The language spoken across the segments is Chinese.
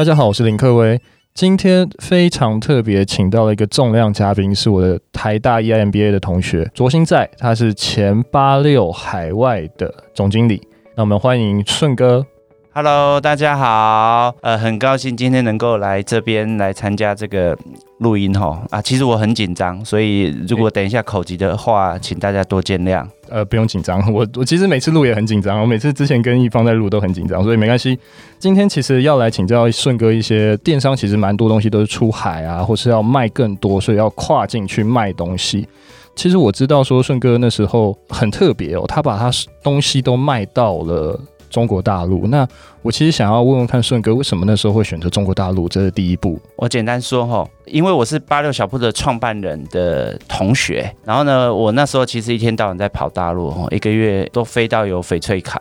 大家好，我是林克威。今天非常特别，请到了一个重量嘉宾，是我的台大 EIMBA 的同学卓新在，他是前八六海外的总经理。那我们欢迎顺哥。Hello，大家好，呃，很高兴今天能够来这边来参加这个录音哈啊，其实我很紧张，所以如果等一下口急的话，请大家多见谅。呃，不用紧张，我我其实每次录也很紧张，我每次之前跟一方在录都很紧张，所以没关系。今天其实要来请教顺哥一些电商，其实蛮多东西都是出海啊，或是要卖更多，所以要跨境去卖东西。其实我知道说顺哥那时候很特别哦，他把他东西都卖到了。中国大陆，那我其实想要问问看顺哥，为什么那时候会选择中国大陆？这是第一步。我简单说哈，因为我是八六小铺的创办人的同学，然后呢，我那时候其实一天到晚在跑大陆，一个月都飞到有翡翠卡。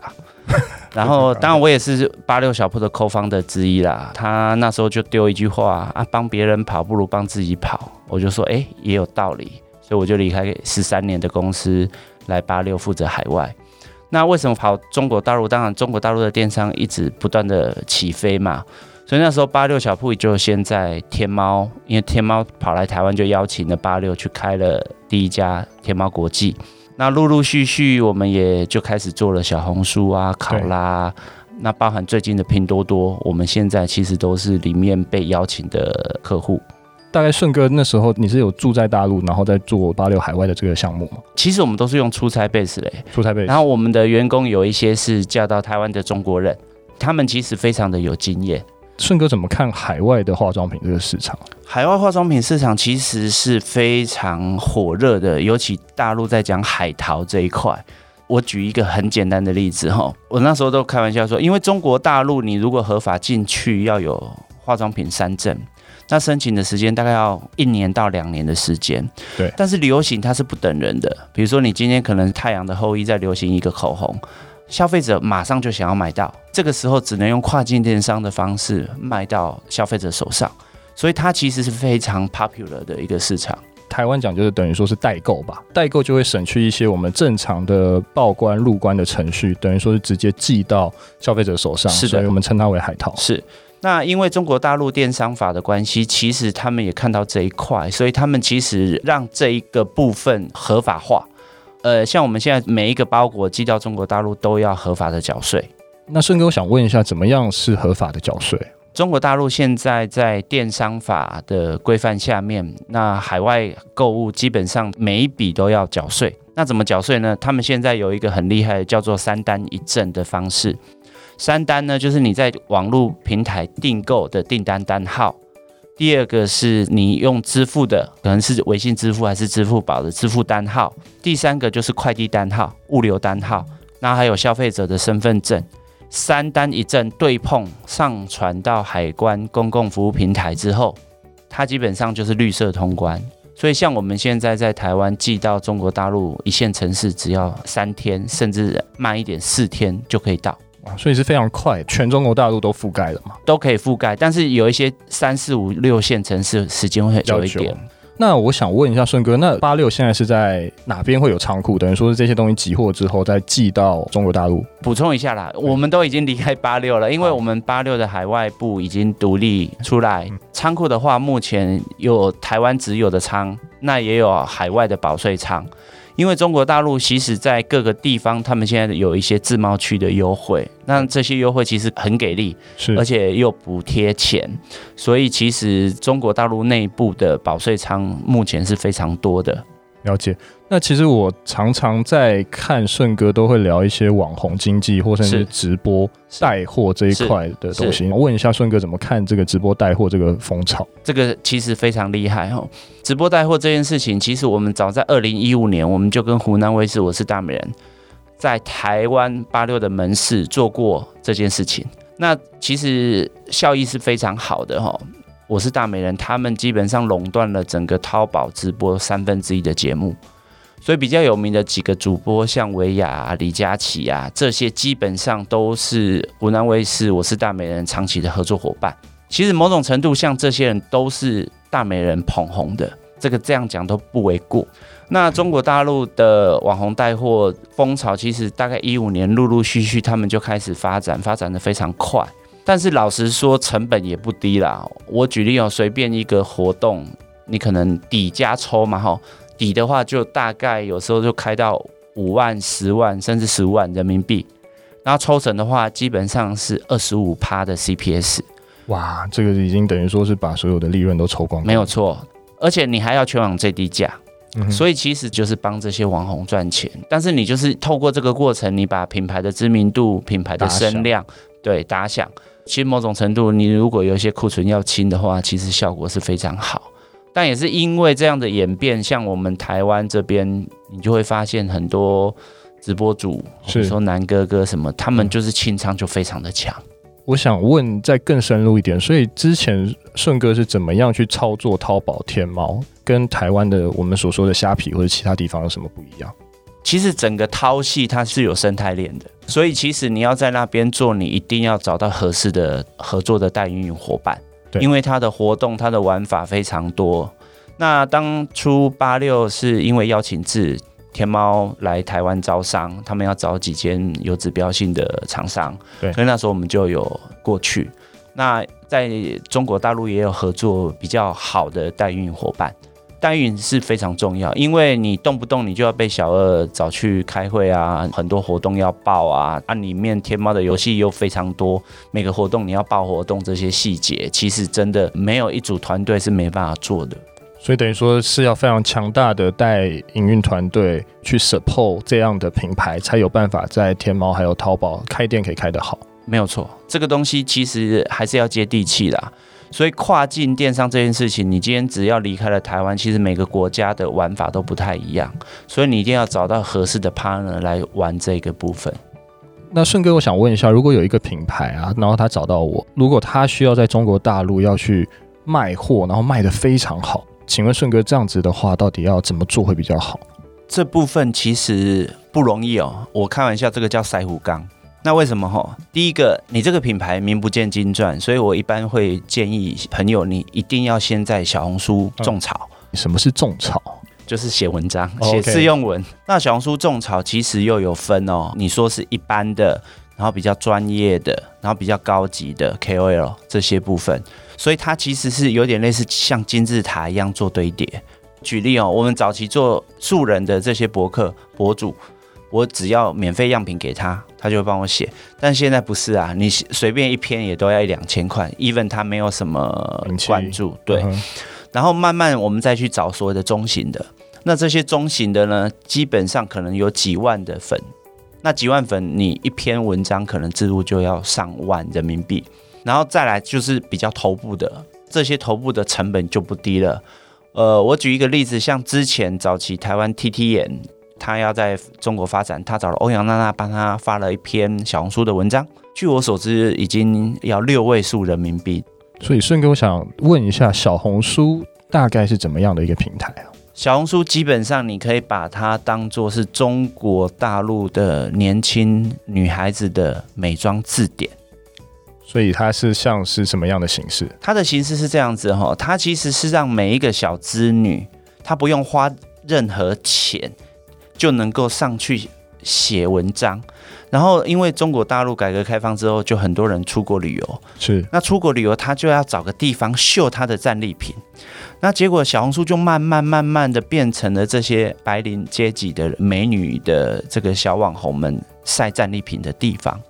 然后，当然我也是八六小铺的 co-founder 之一啦。他那时候就丢一句话啊，帮别人跑不如帮自己跑。我就说，哎，也有道理，所以我就离开十三年的公司，来八六负责海外。那为什么跑中国大陆？当然，中国大陆的电商一直不断的起飞嘛，所以那时候八六小铺就先在天猫，因为天猫跑来台湾，就邀请了八六去开了第一家天猫国际。那陆陆续续，我们也就开始做了小红书啊、考拉，那包含最近的拼多多，我们现在其实都是里面被邀请的客户。大概顺哥那时候你是有住在大陆，然后在做八六海外的这个项目吗？其实我们都是用出差 base 嘞，出差 base。然后我们的员工有一些是嫁到台湾的中国人，他们其实非常的有经验。顺哥怎么看海外的化妆品这个市场？海外化妆品市场其实是非常火热的，尤其大陆在讲海淘这一块。我举一个很简单的例子哈，我那时候都开玩笑说，因为中国大陆你如果合法进去要有化妆品三证。那申请的时间大概要一年到两年的时间，对。但是流行它是不等人的，比如说你今天可能太阳的后裔在流行一个口红，消费者马上就想要买到，这个时候只能用跨境电商的方式卖到消费者手上，所以它其实是非常 popular 的一个市场。台湾讲就是等于说是代购吧，代购就会省去一些我们正常的报关入关的程序，等于说是直接寄到消费者手上，是的，所以我们称它为海淘。是。那因为中国大陆电商法的关系，其实他们也看到这一块，所以他们其实让这一个部分合法化。呃，像我们现在每一个包裹寄到中国大陆都要合法的缴税。那顺哥，我想问一下，怎么样是合法的缴税？中国大陆现在在电商法的规范下面，那海外购物基本上每一笔都要缴税。那怎么缴税呢？他们现在有一个很厉害的叫做三单一证的方式。三单呢，就是你在网络平台订购的订单单号；第二个是你用支付的，可能是微信支付还是支付宝的支付单号；第三个就是快递单号、物流单号。那还有消费者的身份证，三单一证对碰上传到海关公共服务平台之后，它基本上就是绿色通关。所以像我们现在在台湾寄到中国大陆一线城市，只要三天，甚至慢一点四天就可以到。所以是非常快，全中国大陆都覆盖了嘛？都可以覆盖，但是有一些三四五六线城市时间会久一点。那我想问一下顺哥，那八六现在是在哪边会有仓库？等于说是这些东西集货之后再寄到中国大陆？补充一下啦，我们都已经离开八六了，因为我们八六的海外部已经独立出来。仓库的话，目前有台湾只有的仓，那也有海外的保税仓。因为中国大陆其实在各个地方，他们现在有一些自贸区的优惠，那这些优惠其实很给力，是而且又补贴钱，所以其实中国大陆内部的保税仓目前是非常多的。了解。那其实我常常在看顺哥都会聊一些网红经济或者是直播带货这一块的东西。我问一下顺哥怎么看这个直播带货这个风潮？这个其实非常厉害哦。直播带货这件事情，其实我们早在二零一五年，我们就跟湖南卫视《我是大美人》在台湾八六的门市做过这件事情。那其实效益是非常好的哈。我是大美人，他们基本上垄断了整个淘宝直播三分之一的节目。所以比较有名的几个主播，像维亚、李佳琦啊，这些基本上都是湖南卫视《我是大美人》长期的合作伙伴。其实某种程度，像这些人都是大美人捧红的，这个这样讲都不为过。那中国大陆的网红带货风潮，其实大概一五年陆陆续续他们就开始发展，发展的非常快。但是老实说，成本也不低啦。我举例哦，随便一个活动，你可能底加抽嘛，哈，底的话就大概有时候就开到五万、十万，甚至十五万人民币。然后抽成的话，基本上是二十五趴的 CPS。哇，这个已经等于说是把所有的利润都抽光光。没有错，而且你还要全网最低价。所以其实就是帮这些网红赚钱，但是你就是透过这个过程，你把品牌的知名度、品牌的声量，对打响。其实某种程度，你如果有一些库存要清的话，其实效果是非常好。但也是因为这样的演变，像我们台湾这边，你就会发现很多直播主，比如说南哥哥什么，他们就是清仓就非常的强。我想问再更深入一点，所以之前顺哥是怎么样去操作淘宝、天猫，跟台湾的我们所说的虾皮或者其他地方有什么不一样？其实整个淘系它是有生态链的，所以其实你要在那边做，你一定要找到合适的合作的代运营伙伴，对，因为它的活动、它的玩法非常多。那当初八六是因为邀请制。天猫来台湾招商，他们要找几间有指标性的厂商，对，所以那时候我们就有过去。那在中国大陆也有合作比较好的代运伙伴，代运是非常重要，因为你动不动你就要被小二找去开会啊，很多活动要报啊，啊，里面天猫的游戏又非常多，每个活动你要报活动这些细节，其实真的没有一组团队是没办法做的。所以等于说是要非常强大的带营运团队去 support 这样的品牌，才有办法在天猫还有淘宝开店可以开得好。没有错，这个东西其实还是要接地气的。所以跨境电商这件事情，你今天只要离开了台湾，其实每个国家的玩法都不太一样。所以你一定要找到合适的 partner 来玩这个部分。那顺哥，我想问一下，如果有一个品牌啊，然后他找到我，如果他需要在中国大陆要去卖货，然后卖得非常好。请问顺哥，这样子的话，到底要怎么做会比较好？这部分其实不容易哦。我开玩笑，这个叫塞虎岗。那为什么？哈，第一个，你这个品牌名不见经传，所以我一般会建议朋友，你一定要先在小红书种草。嗯、什么是种草？就是写文章，写试用文。那小红书种草其实又有分哦。你说是一般的，然后比较专业的，然后比较高级的 KOL 这些部分。所以它其实是有点类似像金字塔一样做堆叠。举例哦，我们早期做素人的这些博客博主，我只要免费样品给他，他就会帮我写。但现在不是啊，你随便一篇也都要一两千块，even 他没有什么关注，对。嗯、然后慢慢我们再去找所谓的中型的，那这些中型的呢，基本上可能有几万的粉，那几万粉，你一篇文章可能置入就要上万人民币。然后再来就是比较头部的，这些头部的成本就不低了。呃，我举一个例子，像之前早期台湾 TT 眼，他要在中国发展，他找了欧阳娜娜帮他发了一篇小红书的文章，据我所知，已经要六位数人民币。所以顺哥，我想问一下，小红书大概是怎么样的一个平台啊？小红书基本上你可以把它当做是中国大陆的年轻女孩子的美妆字典。所以它是像是什么样的形式？它的形式是这样子哈，它其实是让每一个小资女，她不用花任何钱就能够上去写文章。然后因为中国大陆改革开放之后，就很多人出国旅游，是那出国旅游，他就要找个地方秀他的战利品。那结果小红书就慢慢慢慢的变成了这些白领阶级的美女的这个小网红们晒战利品的地方。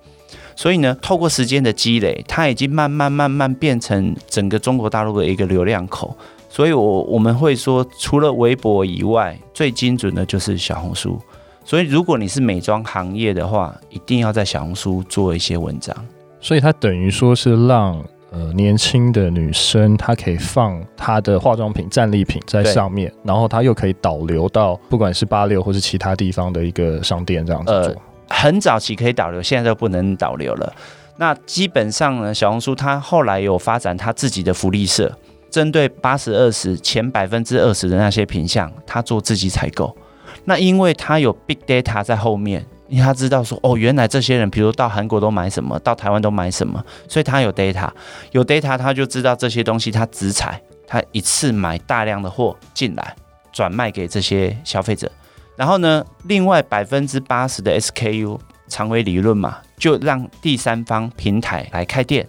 所以呢，透过时间的积累，它已经慢慢慢慢变成整个中国大陆的一个流量口。所以我，我我们会说，除了微博以外，最精准的就是小红书。所以，如果你是美妆行业的话，一定要在小红书做一些文章。所以，它等于说是让呃年轻的女生，她可以放她的化妆品、战利品在上面，然后她又可以导流到不管是八六或是其他地方的一个商店这样子做。呃很早期可以导流，现在都不能导流了。那基本上呢，小红书它后来有发展它自己的福利社，针对八十二十前百分之二十的那些品项，他做自己采购。那因为他有 big data 在后面，因为它知道说哦，原来这些人，比如到韩国都买什么，到台湾都买什么，所以他有 data，有 data，他就知道这些东西他直采，他一次买大量的货进来，转卖给这些消费者。然后呢，另外百分之八十的 SKU 长尾理论嘛，就让第三方平台来开店。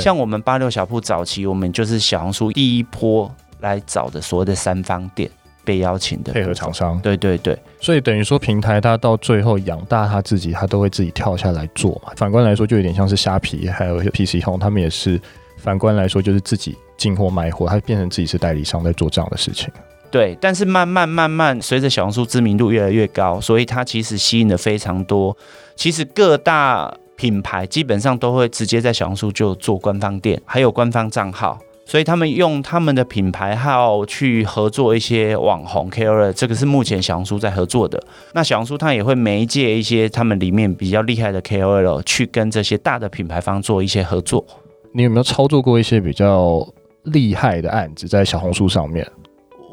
像我们八六小铺早期，我们就是小红书第一波来找的所谓的三方店被邀请的配合厂商。对对对，所以等于说平台它到最后养大它自己，它都会自己跳下来做嘛。反观来说，就有点像是虾皮，还有一些 PC Home，他们也是反观来说就是自己进货卖货，它变成自己是代理商在做这样的事情。对，但是慢慢慢慢，随着小红书知名度越来越高，所以它其实吸引了非常多。其实各大品牌基本上都会直接在小红书就做官方店，还有官方账号，所以他们用他们的品牌号去合作一些网红 KOL，这个是目前小红书在合作的。那小红书它也会媒介一些他们里面比较厉害的 KOL 去跟这些大的品牌方做一些合作。你有没有操作过一些比较厉害的案子在小红书上面？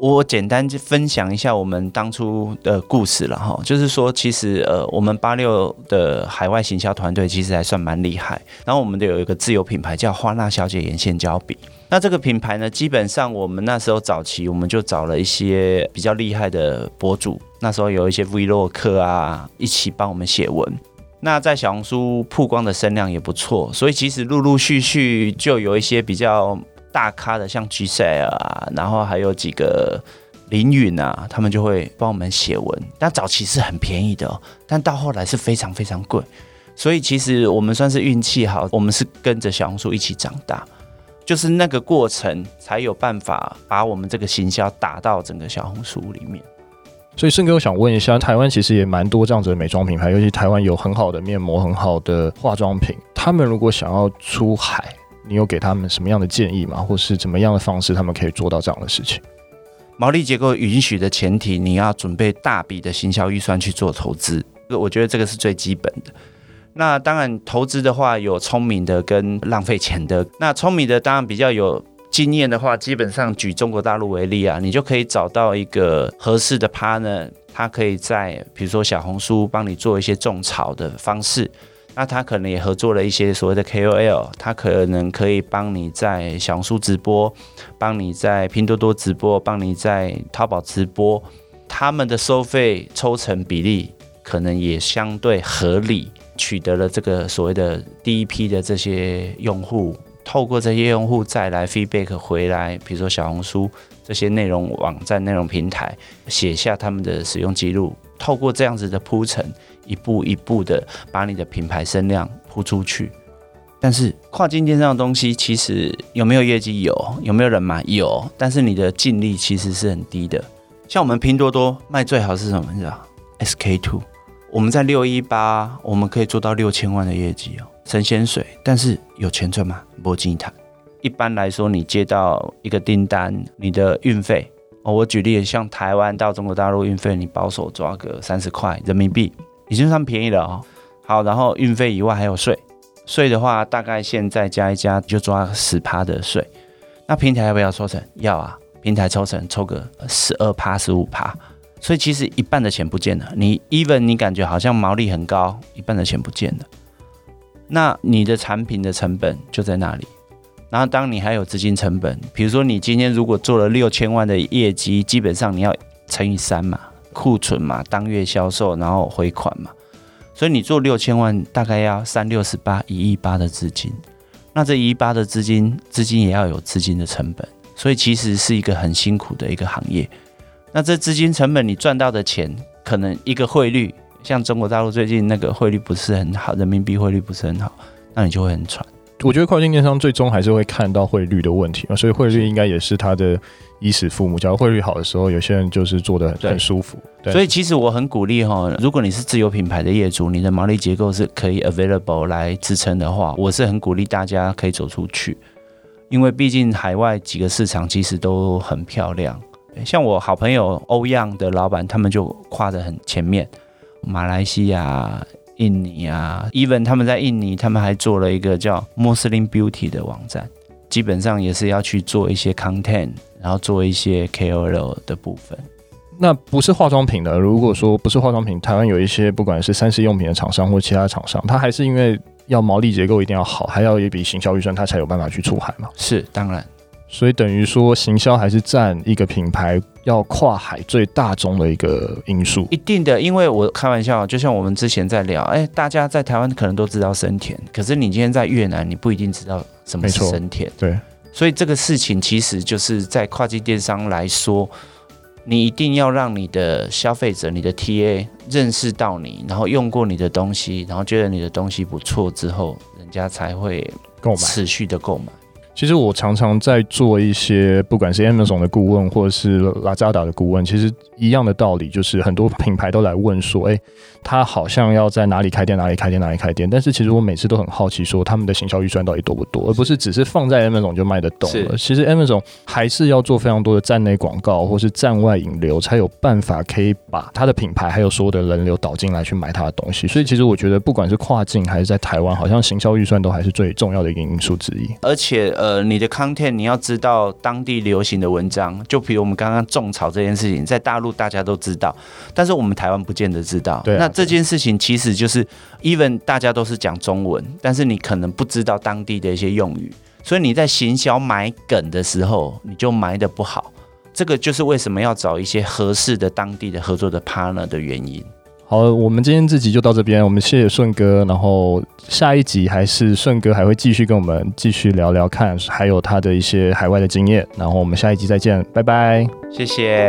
我简单分享一下我们当初的故事了哈，就是说，其实呃，我们八六的海外行销团队其实还算蛮厉害。然后我们的有一个自有品牌叫花娜小姐眼线胶笔。那这个品牌呢，基本上我们那时候早期我们就找了一些比较厉害的博主，那时候有一些 Vlog 啊，一起帮我们写文。那在小红书曝光的声量也不错，所以其实陆陆续续就有一些比较。大咖的像 GCL 啊，然后还有几个林允啊，他们就会帮我们写文。但早期是很便宜的，但到后来是非常非常贵。所以其实我们算是运气好，我们是跟着小红书一起长大，就是那个过程才有办法把我们这个行销打到整个小红书里面。所以胜哥，我想问一下，台湾其实也蛮多这样子的美妆品牌，尤其台湾有很好的面膜、很好的化妆品，他们如果想要出海。你有给他们什么样的建议吗？或是怎么样的方式，他们可以做到这样的事情？毛利结构允许的前提，你要准备大笔的行销预算去做投资。我觉得这个是最基本的。那当然，投资的话有聪明的跟浪费钱的。那聪明的当然比较有经验的话，基本上举中国大陆为例啊，你就可以找到一个合适的 partner，他可以在比如说小红书帮你做一些种草的方式。那他可能也合作了一些所谓的 KOL，他可能可以帮你在小红书直播，帮你在拼多多直播，帮你在淘宝直播，他们的收费抽成比例可能也相对合理，取得了这个所谓的第一批的这些用户，透过这些用户再来 feedback 回来，比如说小红书这些内容网站、内容平台写下他们的使用记录，透过这样子的铺陈。一步一步的把你的品牌声量铺出去，但是跨境电商的东西其实有没有业绩？有，有没有人买？有，但是你的净利其实是很低的。像我们拼多多卖最好是什么？你知道？SK two，我们在六一八，我们可以做到六千万的业绩哦，神仙水。但是有钱赚吗？没钱赚。一般来说，你接到一个订单，你的运费哦，我举例，像台湾到中国大陆运费，你保守抓个三十块人民币。已经算便宜了哦。好，然后运费以外还有税，税的话大概现在加一加就抓十趴的税。那平台要不要抽成？要啊，平台抽成抽个十二趴、十五趴，所以其实一半的钱不见了。你 even 你感觉好像毛利很高，一半的钱不见了。那你的产品的成本就在那里。然后当你还有资金成本，比如说你今天如果做了六千万的业绩，基本上你要乘以三嘛。库存嘛，当月销售，然后回款嘛，所以你做六千万，大概要三六十八一亿八的资金。那这一亿八的资金，资金也要有资金的成本，所以其实是一个很辛苦的一个行业。那这资金成本，你赚到的钱，可能一个汇率，像中国大陆最近那个汇率不是很好，人民币汇率不是很好，那你就会很喘。我觉得跨境电商最终还是会看到汇率的问题嘛，所以汇率应该也是它的衣食父母。假如汇率好的时候，有些人就是做的很很舒服。所以其实我很鼓励哈，如果你是自有品牌的业主，你的毛利结构是可以 available 来支撑的话，我是很鼓励大家可以走出去，因为毕竟海外几个市场其实都很漂亮。像我好朋友欧样的老板，他们就跨得很前面，马来西亚。印尼啊，even 他们在印尼，他们还做了一个叫 Muslim Beauty 的网站，基本上也是要去做一些 content，然后做一些 KOL 的部分。那不是化妆品的，如果说不是化妆品，台湾有一些不管是三 C 用品的厂商或其他厂商，他还是因为要毛利结构一定要好，还要一笔行销预算，他才有办法去出海嘛？是，当然。所以等于说，行销还是占一个品牌要跨海最大宗的一个因素。一定的，因为我开玩笑，就像我们之前在聊，哎，大家在台湾可能都知道生田，可是你今天在越南，你不一定知道什么是生田。对，所以这个事情其实就是在跨境电商来说，你一定要让你的消费者、你的 TA 认识到你，然后用过你的东西，然后觉得你的东西不错之后，人家才会购买，持续的购买。其实我常常在做一些，不管是 Amazon 的顾问，或者是 Lazada 的顾问，其实一样的道理，就是很多品牌都来问说，哎，他好像要在哪里开店，哪里开店，哪里开店。但是其实我每次都很好奇，说他们的行销预算到底多不多，而不是只是放在 Amazon 就卖得动了。其实 Amazon 还是要做非常多的站内广告，或是站外引流，才有办法可以把他的品牌还有所有的人流导进来去买他的东西。所以其实我觉得，不管是跨境还是在台湾，好像行销预算都还是最重要的一个因素之一。而且。呃，你的 content 你要知道当地流行的文章，就比如我们刚刚种草这件事情，在大陆大家都知道，但是我们台湾不见得知道。对啊，那这件事情其实就是 even 大家都是讲中文，但是你可能不知道当地的一些用语，所以你在行销埋梗的时候，你就埋的不好。这个就是为什么要找一些合适的当地的合作的 partner 的原因。好，我们今天这集就到这边，我们谢谢顺哥，然后下一集还是顺哥还会继续跟我们继续聊聊看，还有他的一些海外的经验，然后我们下一集再见，拜拜，谢谢。